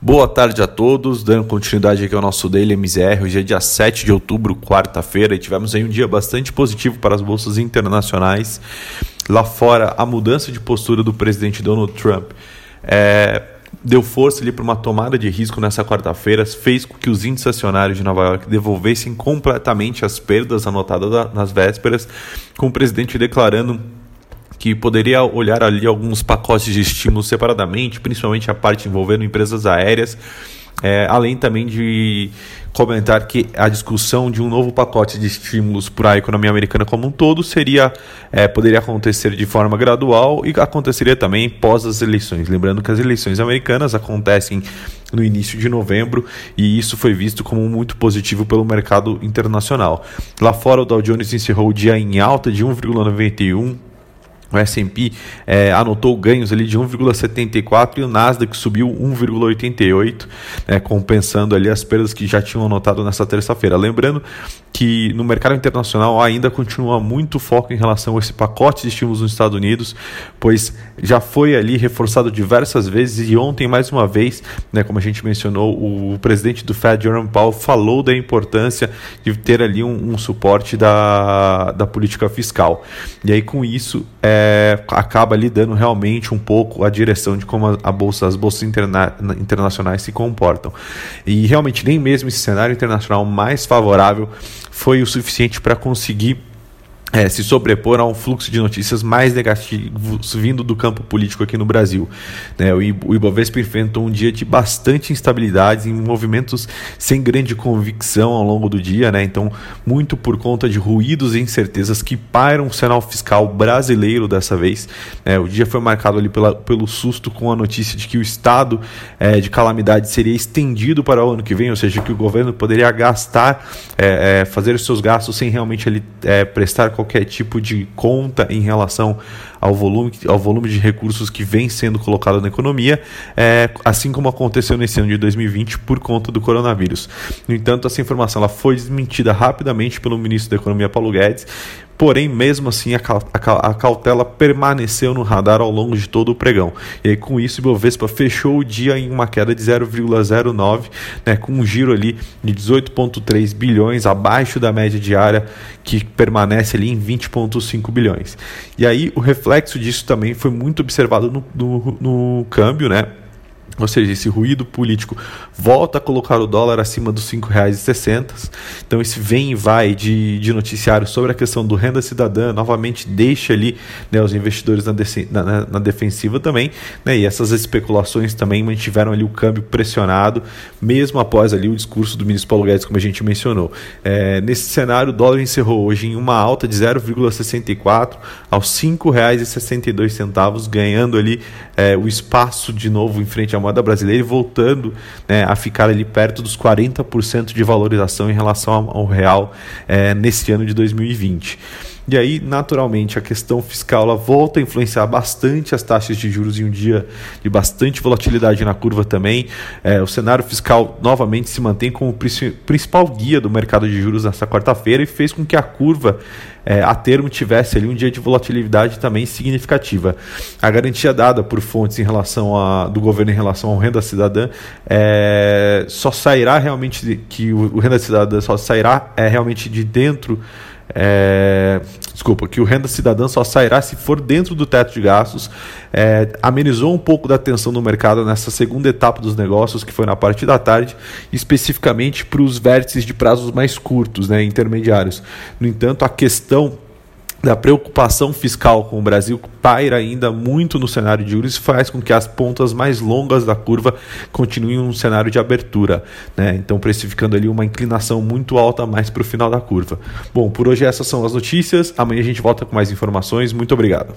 Boa tarde a todos, dando continuidade aqui ao nosso Daily MZR. Hoje é dia 7 de outubro, quarta-feira, e tivemos aí um dia bastante positivo para as bolsas internacionais. Lá fora, a mudança de postura do presidente Donald Trump é, deu força ali para uma tomada de risco nessa quarta-feira, fez com que os índices acionários de Nova York devolvessem completamente as perdas anotadas nas vésperas, com o presidente declarando que poderia olhar ali alguns pacotes de estímulos separadamente, principalmente a parte envolvendo empresas aéreas, é, além também de comentar que a discussão de um novo pacote de estímulos para a economia americana como um todo seria é, poderia acontecer de forma gradual e aconteceria também pós as eleições. Lembrando que as eleições americanas acontecem no início de novembro e isso foi visto como muito positivo pelo mercado internacional. Lá fora, o Dow Jones encerrou o dia em alta de 1,91 o S&P é, anotou ganhos ali de 1,74 e o Nasdaq subiu 1,88, né, compensando ali as perdas que já tinham anotado nessa terça-feira. Lembrando que no mercado internacional ainda continua muito foco em relação a esse pacote de estímulos nos Estados Unidos, pois já foi ali reforçado diversas vezes e ontem mais uma vez, né, como a gente mencionou, o presidente do Fed, Jerome Powell, falou da importância de ter ali um, um suporte da, da política fiscal. E aí com isso é, é, acaba lhe dando realmente um pouco a direção de como a, bolsa, as bolsas interna internacionais se comportam. E realmente nem mesmo esse cenário internacional mais favorável foi o suficiente para conseguir é, se sobrepor a um fluxo de notícias mais negativos vindo do campo político aqui no Brasil. Né, o Ibovespa enfrentou um dia de bastante instabilidades em movimentos sem grande convicção ao longo do dia, né, então muito por conta de ruídos e incertezas que pairam o cenário fiscal brasileiro dessa vez. Né, o dia foi marcado ali pela, pelo susto com a notícia de que o estado é, de calamidade seria estendido para o ano que vem, ou seja, que o governo poderia gastar, é, é fazer os seus gastos sem realmente ele, é, prestar qualquer tipo de conta em relação ao volume, ao volume de recursos que vem sendo colocado na economia, é, assim como aconteceu nesse ano de 2020 por conta do coronavírus. No entanto, essa informação ela foi desmentida rapidamente pelo ministro da Economia Paulo Guedes, Porém, mesmo assim, a, a, a, cautela permaneceu no radar ao longo de todo o pregão. E aí, com isso, o Ibovespa fechou o dia em uma queda de 0,09, né, com um giro ali de 18,3 bilhões, abaixo da média diária, que permanece ali em 20,5 bilhões. E aí, o reflexo disso também foi muito observado no, no, no câmbio, né? Ou seja, esse ruído político volta a colocar o dólar acima dos R$ 5,60. Então, esse vem e vai de, de noticiário sobre a questão do renda cidadã novamente deixa ali né, os investidores na, na, na defensiva também. Né, e essas especulações também mantiveram ali o câmbio pressionado, mesmo após ali o discurso do ministro Paulo Guedes, como a gente mencionou. É, nesse cenário, o dólar encerrou hoje em uma alta de 0,64 aos R$ 5,62, ganhando ali é, o espaço de novo em frente à moeda brasileira e voltando né, a ficar ali perto dos 40% de valorização em relação ao real é, nesse ano de 2020. E aí, naturalmente, a questão fiscal ela volta a influenciar bastante as taxas de juros em um dia de bastante volatilidade na curva também. É, o cenário fiscal novamente se mantém como principal guia do mercado de juros nessa quarta-feira e fez com que a curva é, a termo tivesse ali um dia de volatilidade também significativa. A garantia dada por fontes em relação a, do governo em relação ao renda cidadã é, só sairá realmente que o, o renda cidadã só sairá é, realmente de dentro é, desculpa, que o renda cidadã só sairá se for dentro do teto de gastos. É, amenizou um pouco da tensão no mercado nessa segunda etapa dos negócios, que foi na parte da tarde, especificamente para os vértices de prazos mais curtos, né, intermediários. No entanto, a questão da preocupação fiscal com o Brasil paira ainda muito no cenário de juros e faz com que as pontas mais longas da curva continuem um cenário de abertura, né? Então precificando ali uma inclinação muito alta mais para o final da curva. Bom, por hoje essas são as notícias. Amanhã a gente volta com mais informações. Muito obrigado.